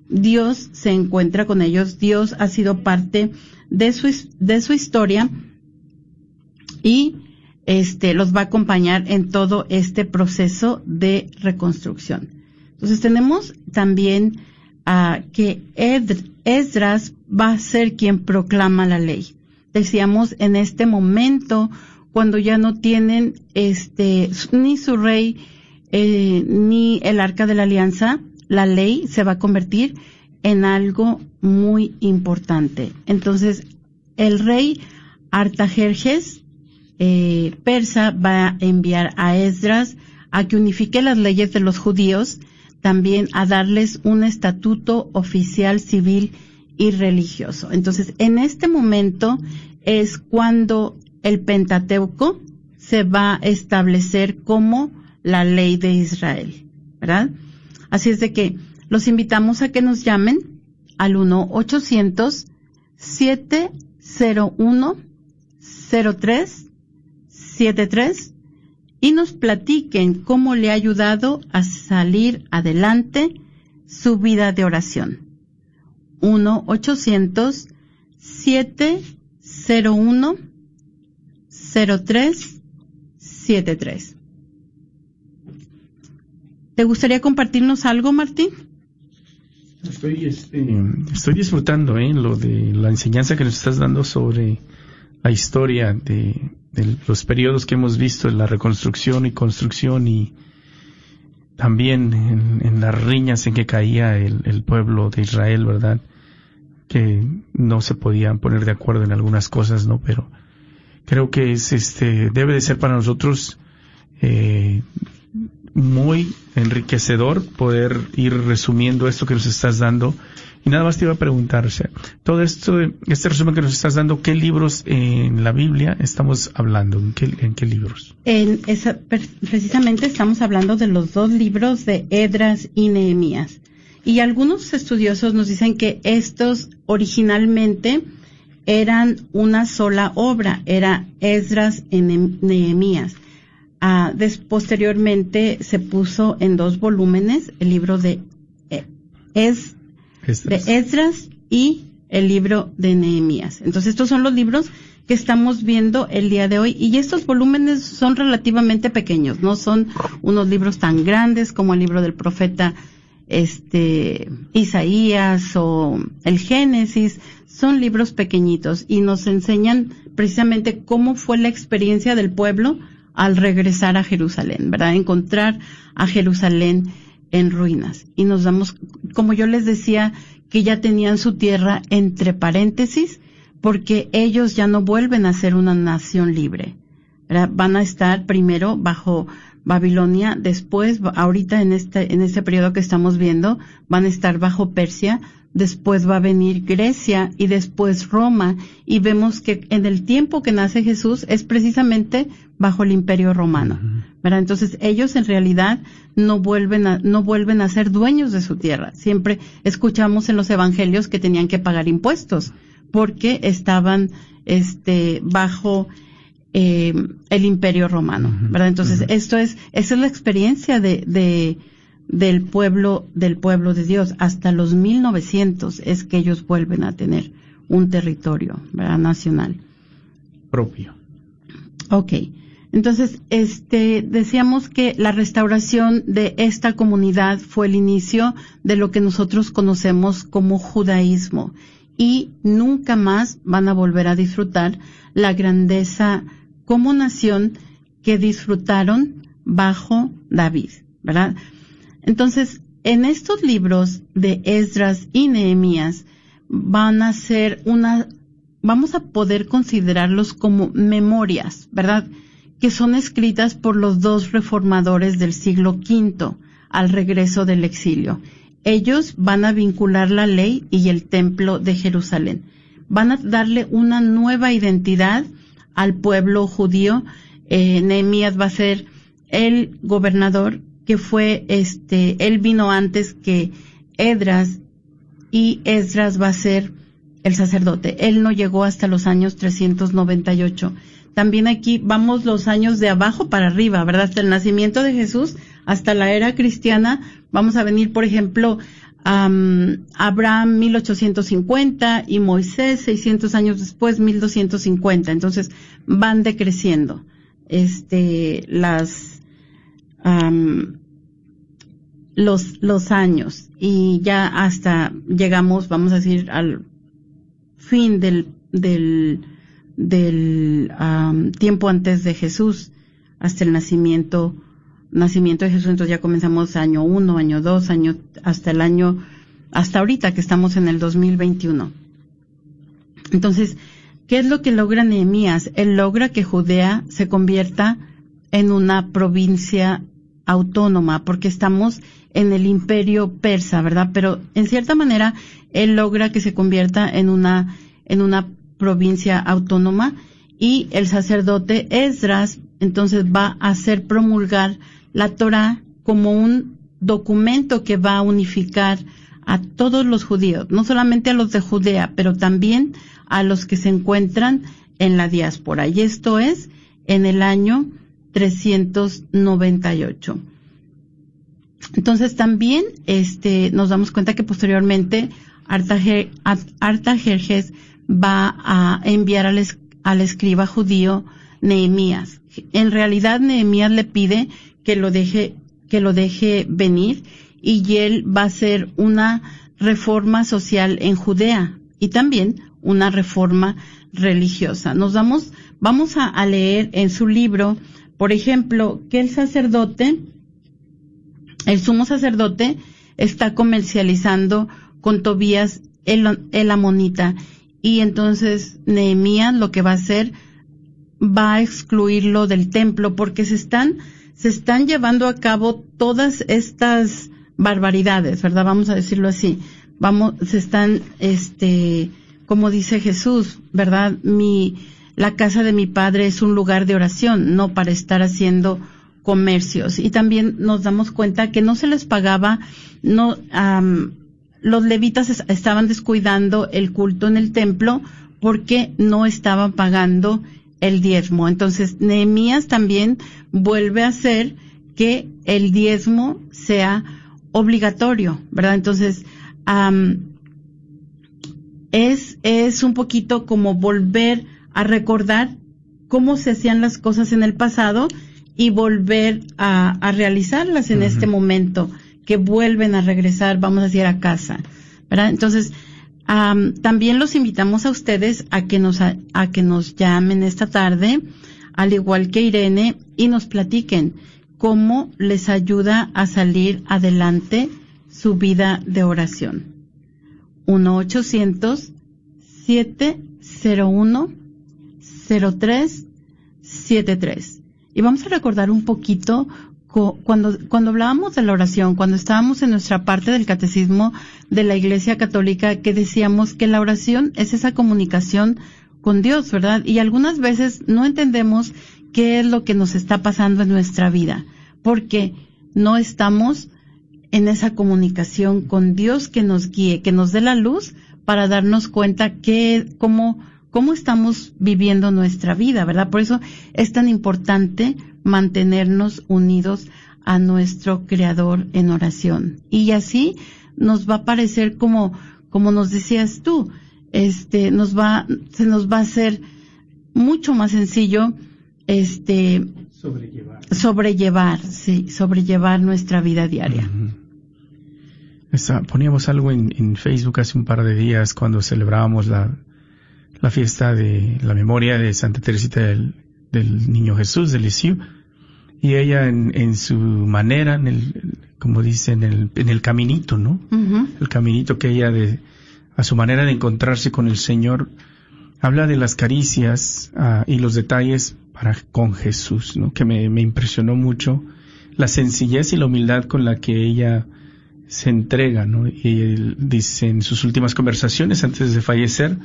Dios se encuentra con ellos, Dios ha sido parte de su, de su historia y este los va a acompañar en todo este proceso de reconstrucción. Entonces tenemos también a que Esdras va a ser quien proclama la ley. Decíamos en este momento cuando ya no tienen este ni su rey eh, ni el arca de la alianza, la ley se va a convertir en algo muy importante. Entonces, el rey Artajerjes eh, persa va a enviar a Esdras a que unifique las leyes de los judíos, también a darles un estatuto oficial civil y religioso. Entonces, en este momento es cuando el Pentateuco se va a establecer como la ley de Israel, ¿verdad? Así es de que los invitamos a que nos llamen al 1-800-701-0373 y nos platiquen cómo le ha ayudado a salir adelante su vida de oración. 1-800-701-0373. ¿Te gustaría compartirnos algo, Martín? Estoy, este, estoy disfrutando ¿eh? lo de la enseñanza que nos estás dando sobre la historia de, los periodos que hemos visto en la reconstrucción y construcción y también en, las riñas en que caía el, el, pueblo de Israel, ¿verdad? Que no se podían poner de acuerdo en algunas cosas, ¿no? Pero creo que es este debe de ser para nosotros eh, muy enriquecedor poder ir resumiendo esto que nos estás dando. Y nada más te iba a preguntar, o sea, todo esto, este resumen que nos estás dando, ¿qué libros en la Biblia estamos hablando? ¿En qué, libros? Precisamente estamos hablando de los dos libros de Edras y Nehemías. Y algunos estudiosos nos dicen que estos originalmente eran una sola obra, era Esdras y Nehemías Ah, posteriormente se puso en dos volúmenes el libro de, eh, es, de Esdras y el libro de Nehemías. Entonces estos son los libros que estamos viendo el día de hoy y estos volúmenes son relativamente pequeños, no son unos libros tan grandes como el libro del profeta este Isaías o el Génesis, son libros pequeñitos y nos enseñan precisamente cómo fue la experiencia del pueblo al regresar a Jerusalén, ¿verdad? Encontrar a Jerusalén en ruinas. Y nos damos, como yo les decía, que ya tenían su tierra entre paréntesis, porque ellos ya no vuelven a ser una nación libre. Van a estar primero bajo Babilonia, después, ahorita en este, en este periodo que estamos viendo, van a estar bajo Persia, después va a venir Grecia y después Roma y vemos que en el tiempo que nace Jesús es precisamente bajo el imperio romano. ¿verdad? Entonces ellos en realidad no vuelven a, no vuelven a ser dueños de su tierra. Siempre escuchamos en los evangelios que tenían que pagar impuestos porque estaban este bajo eh, el imperio romano, ¿verdad? Entonces, esto es, esa es la experiencia de, de, del pueblo, del pueblo de Dios. Hasta los 1900 es que ellos vuelven a tener un territorio, ¿verdad? Nacional. Propio. Ok. Entonces, este, decíamos que la restauración de esta comunidad fue el inicio de lo que nosotros conocemos como judaísmo y nunca más van a volver a disfrutar la grandeza como nación que disfrutaron bajo David, ¿verdad? Entonces, en estos libros de Esdras y Nehemías van a ser una, vamos a poder considerarlos como memorias, ¿verdad? Que son escritas por los dos reformadores del siglo V al regreso del exilio. Ellos van a vincular la ley y el templo de Jerusalén. Van a darle una nueva identidad al pueblo judío. Eh, Nehemías va a ser el gobernador que fue este, él vino antes que Edras y Esdras va a ser el sacerdote. Él no llegó hasta los años 398. También aquí vamos los años de abajo para arriba, ¿verdad? Hasta el nacimiento de Jesús, hasta la era cristiana, vamos a venir, por ejemplo, Abraham 1850 y Moisés 600 años después 1250. Entonces van decreciendo este las los los años y ya hasta llegamos, vamos a decir, al fin del del del tiempo antes de Jesús hasta el nacimiento nacimiento de Jesús, entonces ya comenzamos año uno, año dos, año, hasta el año, hasta ahorita que estamos en el 2021. Entonces, ¿qué es lo que logra Nehemías? Él logra que Judea se convierta en una provincia autónoma, porque estamos en el imperio persa, ¿verdad? Pero en cierta manera, él logra que se convierta en una, en una provincia autónoma y el sacerdote Esdras entonces va a hacer promulgar la Torah como un documento que va a unificar a todos los judíos, no solamente a los de Judea, pero también a los que se encuentran en la diáspora. Y esto es en el año 398. Entonces también este, nos damos cuenta que posteriormente Artajerjes va a enviar al, escriba judío Nehemías. En realidad Nehemías le pide que lo deje, que lo deje venir y él va a hacer una reforma social en Judea y también una reforma religiosa. Nos vamos, vamos a, leer en su libro, por ejemplo, que el sacerdote, el sumo sacerdote, está comercializando con Tobías el, el amonita y entonces Nehemías lo que va a hacer va a excluirlo del templo porque se están se están llevando a cabo todas estas barbaridades, ¿verdad? Vamos a decirlo así. Vamos, se están, este, como dice Jesús, ¿verdad? Mi, la casa de mi padre es un lugar de oración, no para estar haciendo comercios. Y también nos damos cuenta que no se les pagaba, no, los levitas estaban descuidando el culto en el templo porque no estaban pagando el diezmo. Entonces, Nehemías también vuelve a hacer que el diezmo sea obligatorio, ¿verdad? Entonces, es, es un poquito como volver a recordar cómo se hacían las cosas en el pasado y volver a, a realizarlas en este momento, que vuelven a regresar, vamos a decir, a casa, ¿verdad? Entonces, también los invitamos a ustedes a que nos a, que nos llamen esta tarde, al igual que Irene, y nos platiquen cómo les ayuda a salir adelante su vida de oración. 1-800-701-0373. Y vamos a recordar un poquito cuando, cuando hablábamos de la oración, cuando estábamos en nuestra parte del catecismo de la Iglesia Católica, que decíamos que la oración es esa comunicación con Dios, ¿verdad? Y algunas veces no entendemos qué es lo que nos está pasando en nuestra vida, porque no estamos en esa comunicación con Dios que nos guíe, que nos dé la luz para darnos cuenta qué, cómo, cómo estamos viviendo nuestra vida, ¿verdad? Por eso es tan importante mantenernos unidos a nuestro Creador en oración. Y así nos va a parecer como, como nos decías tú, este, nos va, se nos va a hacer mucho más sencillo, este, sobrellevar, sobrellevar, sí, sobrellevar nuestra vida diaria. poníamos algo en, Facebook hace un par de días cuando celebrábamos la, la fiesta de la memoria de Santa Teresita del, del Niño Jesús, del Lisieux, y ella en, en, su manera, en el, como dice, en el, en el caminito, ¿no? El caminito que ella de, a su manera de encontrarse con el Señor, habla de las caricias ah, y los detalles para con Jesús, ¿no? Que me, me impresionó mucho la sencillez y la humildad con la que ella se entrega, ¿no? Y él dice en sus últimas conversaciones antes de fallecer,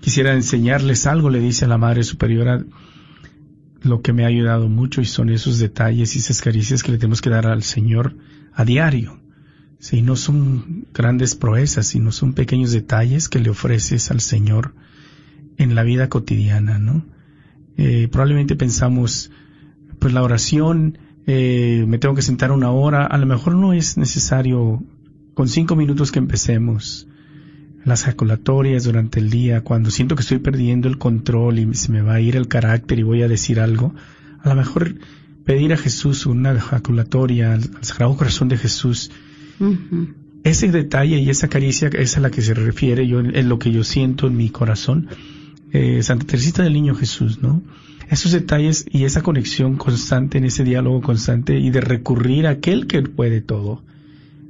quisiera enseñarles algo, le dice a la Madre Superiora, lo que me ha ayudado mucho y son esos detalles y esas caricias que le tenemos que dar al Señor a diario. Si no son grandes proezas, sino son pequeños detalles que le ofreces al Señor en la vida cotidiana, ¿no? Eh, probablemente pensamos, pues la oración, eh, me tengo que sentar una hora, a lo mejor no es necesario con cinco minutos que empecemos las ejaculatorias durante el día, cuando siento que estoy perdiendo el control y se me va a ir el carácter y voy a decir algo, a lo mejor pedir a Jesús una ejaculatoria al, Sagrado Corazón de Jesús. Ese detalle y esa caricia es a la que se refiere yo en, lo que yo siento en mi corazón. Eh, Santa Teresita del Niño Jesús, ¿no? Esos detalles y esa conexión constante en ese diálogo constante y de recurrir a aquel que puede todo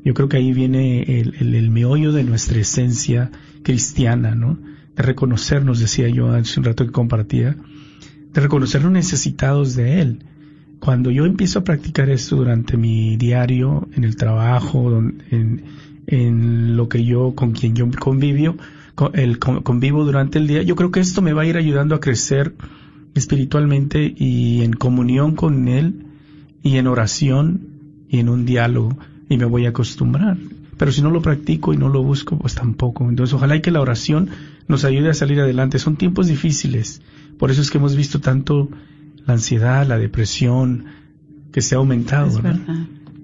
yo creo que ahí viene el, el, meollo de nuestra esencia cristiana, ¿no? De reconocernos, decía yo hace un rato que compartía, de reconocernos necesitados de Él. Cuando yo empiezo a practicar esto durante mi diario, en el trabajo, en, en lo que yo, con quien yo convivio, convivo durante el día, yo creo que esto me va a ir ayudando a crecer espiritualmente y en comunión con Él y en oración y en un diálogo y me voy a acostumbrar. Pero si no lo practico y no lo busco, pues tampoco. Entonces, ojalá que la oración nos ayude a salir adelante. Son tiempos difíciles. Por eso es que hemos visto tanto la ansiedad, la depresión, que se ha aumentado.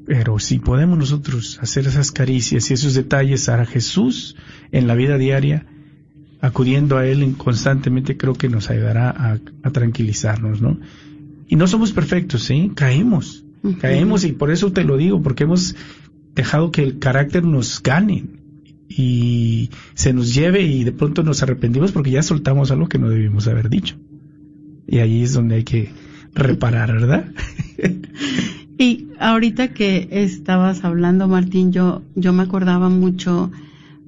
Pero si podemos nosotros hacer esas caricias y esos detalles a Jesús en la vida diaria, acudiendo a Él constantemente, creo que nos ayudará a, a tranquilizarnos, ¿no? Y no somos perfectos, ¿sí? Caemos. Caemos y por eso te lo digo, porque hemos dejado que el carácter nos gane y se nos lleve y de pronto nos arrepentimos porque ya soltamos algo que no debimos haber dicho. Y ahí es donde hay que reparar, ¿verdad? y ahorita que estabas hablando, Martín, yo, yo me acordaba mucho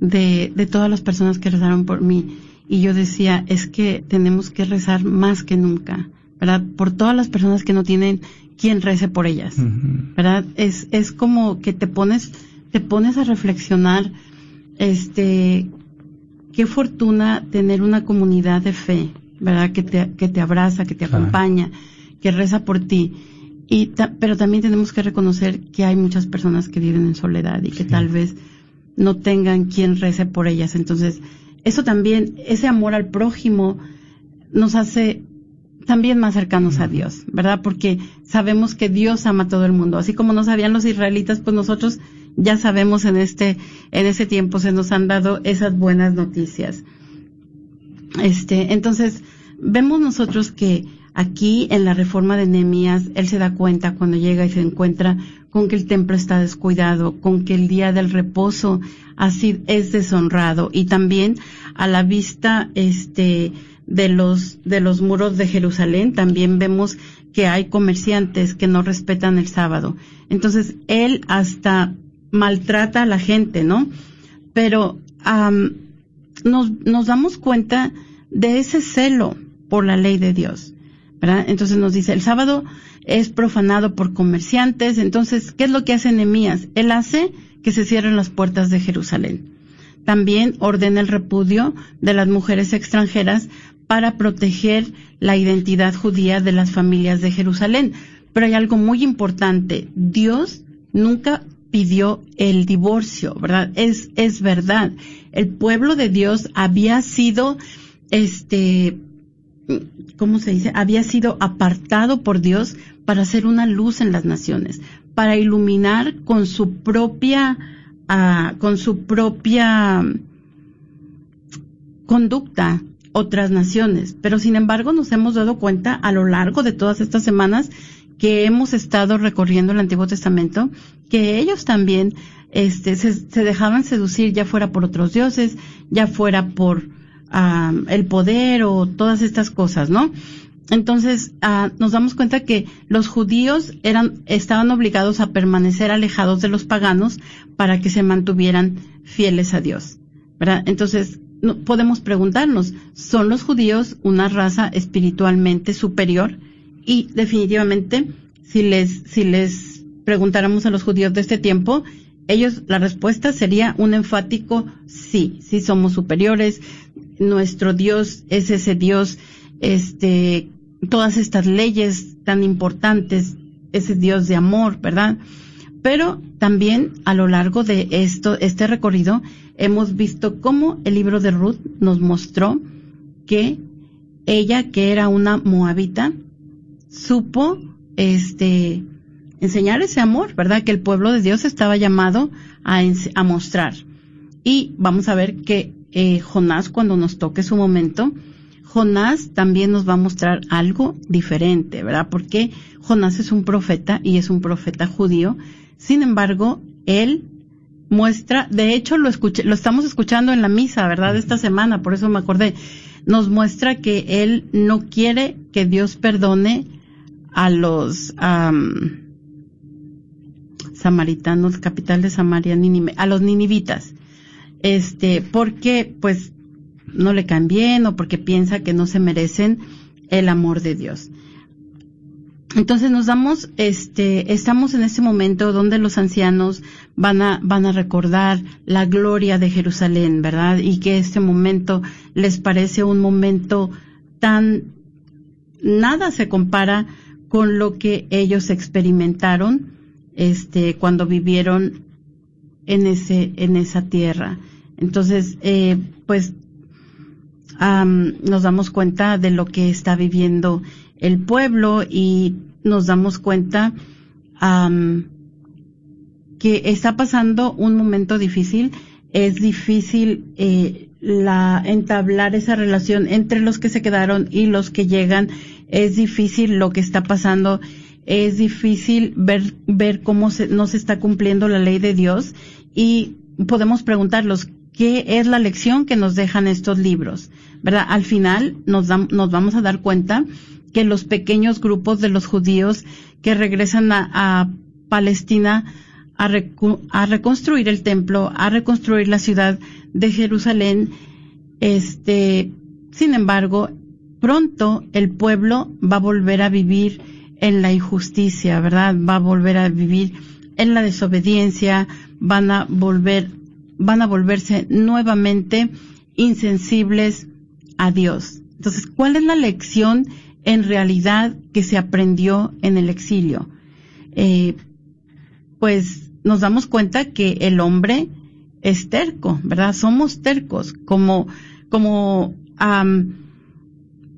de, de todas las personas que rezaron por mí y yo decía, es que tenemos que rezar más que nunca, ¿verdad? Por todas las personas que no tienen quien rece por ellas, ¿verdad? Es, es como que te pones, te pones a reflexionar, este, qué fortuna tener una comunidad de fe, ¿verdad? Que te, que te abraza, que te acompaña, que reza por ti. Y pero también tenemos que reconocer que hay muchas personas que viven en soledad y que tal vez no tengan quien rece por ellas. Entonces, eso también, ese amor al prójimo nos hace también más cercanos a Dios, ¿verdad? Porque sabemos que Dios ama a todo el mundo. Así como no sabían los israelitas, pues nosotros ya sabemos en este, en ese tiempo se nos han dado esas buenas noticias. Este, entonces, vemos nosotros que aquí en la reforma de Nehemías, él se da cuenta cuando llega y se encuentra con que el templo está descuidado, con que el día del reposo así es deshonrado y también a la vista, este, de los, de los muros de Jerusalén, también vemos que hay comerciantes que no respetan el sábado. Entonces, él hasta maltrata a la gente, ¿no? Pero nos, nos damos cuenta de ese celo por la ley de Dios. Entonces nos dice, el sábado es profanado por comerciantes, entonces, ¿qué es lo que hace Nehemías? Él hace que se cierren las puertas de Jerusalén. También ordena el repudio de las mujeres extranjeras para proteger la identidad judía de las familias de Jerusalén. Pero hay algo muy importante. Dios nunca pidió el divorcio, ¿verdad? Es, es verdad. El pueblo de Dios había sido este, ¿cómo se dice? Había sido apartado por Dios para ser una luz en las naciones, para iluminar con su propia, ah, con su propia conducta otras naciones. Pero sin embargo nos hemos dado cuenta a lo largo de todas estas semanas que hemos estado recorriendo el Antiguo Testamento, que ellos también este, se, dejaban seducir ya fuera por otros dioses, ya fuera por ah, el poder o todas estas cosas, ¿no? Entonces ah, nos damos cuenta que los judíos eran estaban obligados a permanecer alejados de los paganos para que se mantuvieran fieles a Dios, ¿verdad? Entonces podemos preguntarnos, ¿son los judíos una raza espiritualmente superior? Y definitivamente, si les, si les preguntáramos a los judíos de este tiempo, ellos, la respuesta sería un enfático sí, sí somos superiores, nuestro Dios es ese Dios, este, todas estas leyes tan importantes, ese Dios de amor, ¿verdad? Pero también a lo largo de esto, este recorrido, hemos visto cómo el libro de Ruth nos mostró que ella, que era una moabita, supo, este, enseñar ese amor, ¿verdad? Que el pueblo de Dios estaba llamado a, mostrar. Y vamos a ver que eh, Jonás, cuando nos toque su momento, Jonás también nos va a mostrar algo diferente, ¿verdad? Porque Jonás es un profeta y es un profeta judío. Sin embargo, él muestra, de hecho lo escuché, lo estamos escuchando en la misa, ¿verdad? Esta semana, por eso me acordé. Nos muestra que él no quiere que Dios perdone a los samaritanos, capital de Samaria, a los ninivitas. Este, porque pues no le caen bien o porque piensa que no se merecen el amor de Dios. Entonces nos damos, este, estamos en este momento donde los ancianos van a, van a recordar la gloria de Jerusalén, ¿verdad? Y que este momento les parece un momento tan, nada se compara con lo que ellos experimentaron, este, cuando vivieron en ese, en esa tierra. Entonces, eh, pues, nos damos cuenta de lo que está viviendo el pueblo y nos damos cuenta que está pasando un momento difícil. Es difícil eh, la entablar esa relación entre los que se quedaron y los que llegan. Es difícil lo que está pasando. Es difícil ver ver cómo se, no se está cumpliendo la ley de Dios y podemos preguntarlos qué es la lección que nos dejan estos libros, ¿verdad? Al final nos, nos vamos a dar cuenta que los pequeños grupos de los judíos que regresan a, Palestina a, a, reconstruir el templo, a reconstruir la ciudad de Jerusalén, este, sin embargo, pronto el pueblo va a volver a vivir en la injusticia, ¿verdad? Va a volver a vivir en la desobediencia, van a volver, van a volverse nuevamente insensibles a Dios. Entonces, ¿cuál es la lección en realidad que se aprendió en el exilio. Eh, pues nos damos cuenta que el hombre es terco, ¿verdad? Somos tercos. Como, como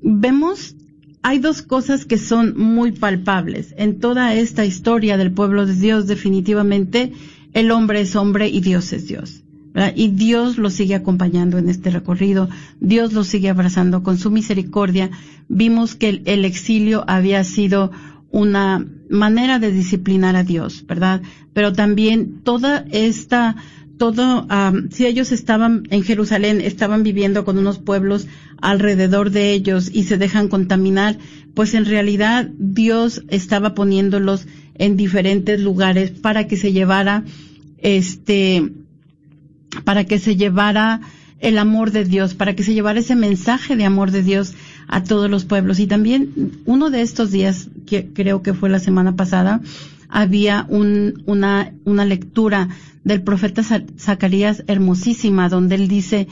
vemos, hay dos cosas que son muy palpables. En toda esta historia del pueblo de Dios, definitivamente, el hombre es hombre y Dios es Dios. Y Dios lo sigue acompañando en este recorrido, Dios lo sigue abrazando con su misericordia. Vimos que el, exilio había sido una manera de disciplinar a Dios, ¿verdad? Pero también toda esta, todo, si ellos estaban en Jerusalén, estaban viviendo con unos pueblos alrededor de ellos y se dejan contaminar, pues en realidad Dios estaba poniéndolos en diferentes lugares para que se llevara este para que se llevara el amor de Dios, para que se llevara ese mensaje de amor de Dios a todos los pueblos. Y también uno de estos días, que creo que fue la semana pasada, había un, una, una lectura del profeta Zacarías hermosísima, donde él dice,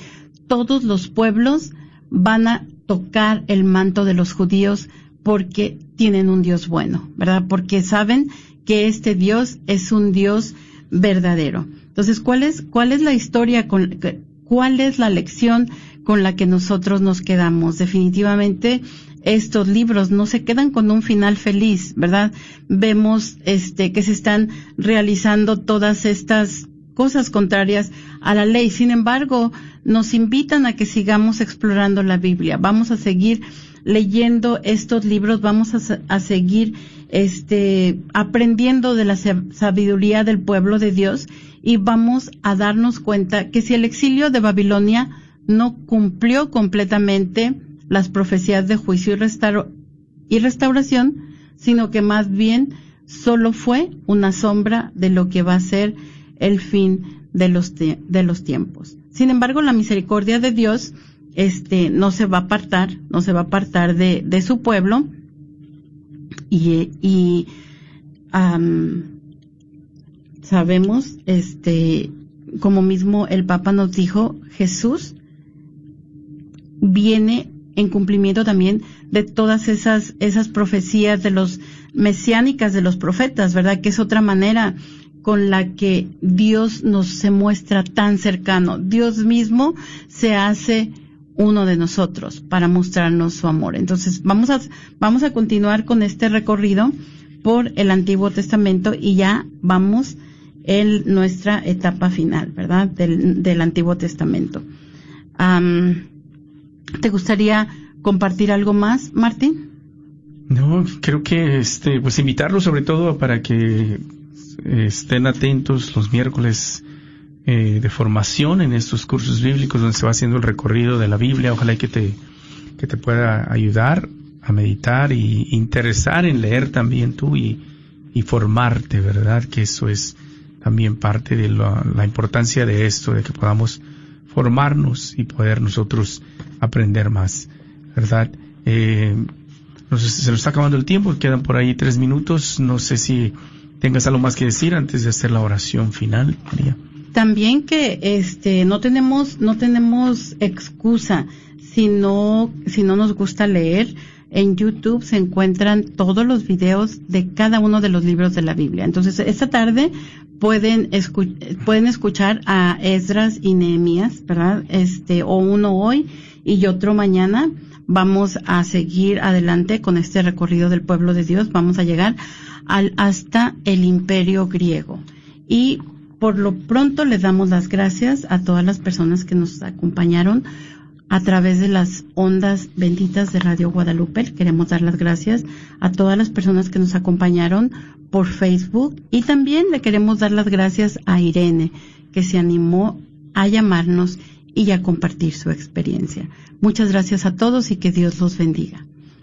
todos los pueblos van a tocar el manto de los judíos porque tienen un Dios bueno, ¿verdad? Porque saben que este Dios es un Dios verdadero. Entonces, ¿cuál es, cuál es la historia con, cuál es la lección con la que nosotros nos quedamos. Definitivamente estos libros no se quedan con un final feliz, ¿verdad? Vemos este que se están realizando todas estas cosas contrarias a la ley. Sin embargo, nos invitan a que sigamos explorando la Biblia. Vamos a seguir leyendo estos libros, vamos a, seguir este, aprendiendo de la sabiduría del pueblo de Dios y vamos a darnos cuenta que si el exilio de Babilonia no cumplió completamente las profecías de juicio y, y restauración, sino que más bien solo fue una sombra de lo que va a ser el fin de los, de los tiempos. Sin embargo, la misericordia de Dios este, no se va a apartar, no se va a apartar de, de su pueblo y, y sabemos, este, como mismo el Papa nos dijo, Jesús viene en cumplimiento también de todas esas, esas profecías de los mesiánicas de los profetas, ¿verdad? Que es otra manera con la que Dios nos se muestra tan cercano. Dios mismo se hace uno de nosotros para mostrarnos su amor. Entonces, vamos a, vamos a continuar con este recorrido por el Antiguo Testamento y ya vamos en nuestra etapa final, ¿verdad? Del, del Antiguo Testamento. ¿Te gustaría compartir algo más, Martín? No, creo que este, pues invitarlo sobre todo para que estén atentos los miércoles eh, de formación en estos cursos bíblicos donde se va haciendo el recorrido de la Biblia. Ojalá que te, que te pueda ayudar a meditar y interesar en leer también tú y, y formarte, ¿verdad? Que eso es también parte de la, importancia de esto, de que podamos formarnos y poder nosotros aprender más, ¿verdad? Eh, no se nos está acabando el tiempo, quedan por ahí tres minutos, no sé si tengas algo más que decir antes de hacer la oración final, María. También que este no tenemos no tenemos excusa si no si no nos gusta leer. En YouTube se encuentran todos los videos de cada uno de los libros de la Biblia. Entonces, esta tarde pueden, pueden escuchar a Esdras y Nehemías, ¿verdad? Este, o uno hoy y otro mañana. Vamos a seguir adelante con este recorrido del pueblo de Dios. Vamos a llegar al, hasta el imperio griego. Y por lo pronto le damos las gracias a todas las personas que nos acompañaron a través de las ondas benditas de Radio Guadalupe. Queremos dar las gracias a todas las personas que nos acompañaron por Facebook y también le queremos dar las gracias a Irene, que se animó a llamarnos y a compartir su experiencia. Muchas gracias a todos y que Dios los bendiga.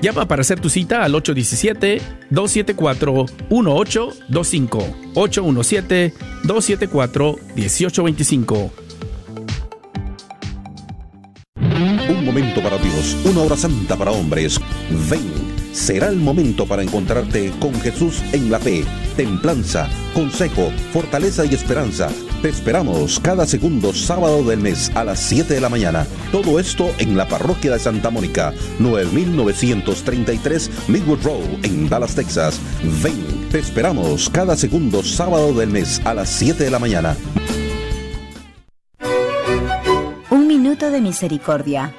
Llama para hacer tu cita al 817-274-1825. 817-274-1825. Un momento para Dios, una hora santa para hombres. Ven, será el momento para encontrarte con Jesús en la fe, templanza, consejo, fortaleza y esperanza te esperamos cada segundo sábado del mes a las 7 de la mañana. Todo esto en la parroquia de Santa Mónica, 9933 Midwood Road en Dallas, Texas. Ven, te esperamos cada segundo sábado del mes a las 7 de la mañana. Un minuto de misericordia.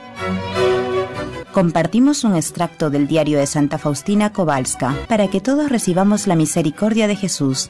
Compartimos un extracto del diario de Santa Faustina Kowalska para que todos recibamos la misericordia de Jesús.